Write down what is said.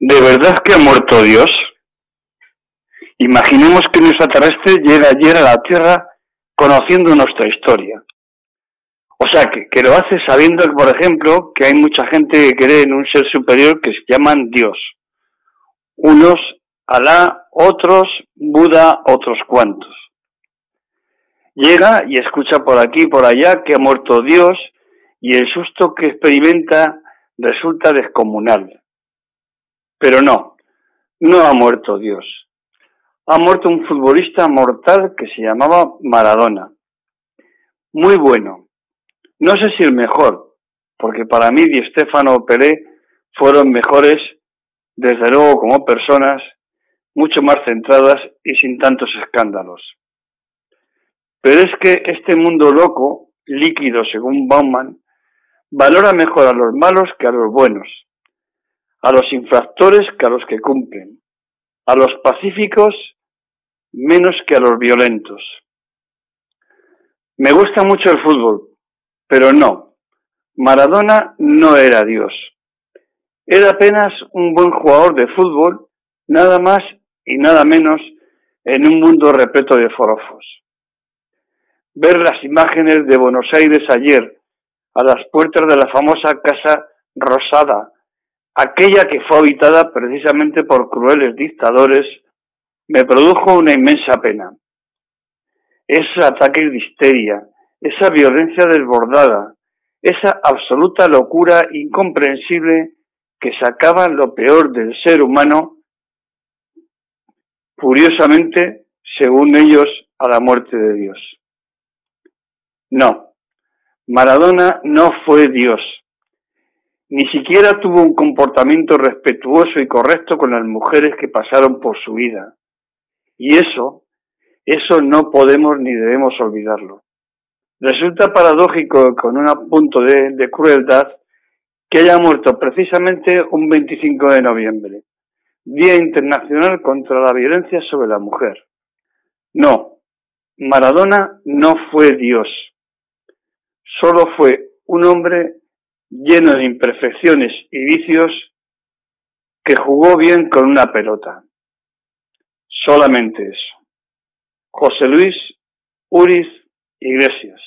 ¿De verdad que ha muerto Dios? Imaginemos que un extraterrestre llega ayer a la Tierra conociendo nuestra historia. O sea, que, que, lo hace sabiendo, por ejemplo, que hay mucha gente que cree en un ser superior que se llaman Dios. Unos Alá, otros Buda, otros cuantos. Llega y escucha por aquí y por allá que ha muerto Dios y el susto que experimenta resulta descomunal. Pero no, no ha muerto Dios. Ha muerto un futbolista mortal que se llamaba Maradona. Muy bueno. No sé si el mejor, porque para mí Di Stefano Pelé fueron mejores, desde luego como personas, mucho más centradas y sin tantos escándalos. Pero es que este mundo loco, líquido según Bauman, valora mejor a los malos que a los buenos, a los infractores que a los que cumplen, a los pacíficos menos que a los violentos. Me gusta mucho el fútbol, pero no, Maradona no era Dios. Era apenas un buen jugador de fútbol, nada más y nada menos en un mundo repleto de forofos. Ver las imágenes de Buenos Aires ayer a las puertas de la famosa Casa Rosada, aquella que fue habitada precisamente por crueles dictadores, me produjo una inmensa pena. Ese ataque de histeria, esa violencia desbordada, esa absoluta locura incomprensible que sacaba lo peor del ser humano, furiosamente, según ellos, a la muerte de Dios. No, Maradona no fue Dios. Ni siquiera tuvo un comportamiento respetuoso y correcto con las mujeres que pasaron por su vida. Y eso, eso no podemos ni debemos olvidarlo. Resulta paradójico con un punto de, de crueldad que haya muerto precisamente un 25 de noviembre, Día Internacional contra la Violencia sobre la Mujer. No, Maradona no fue Dios solo fue un hombre lleno de imperfecciones y vicios que jugó bien con una pelota. Solamente eso. José Luis Uriz Iglesias.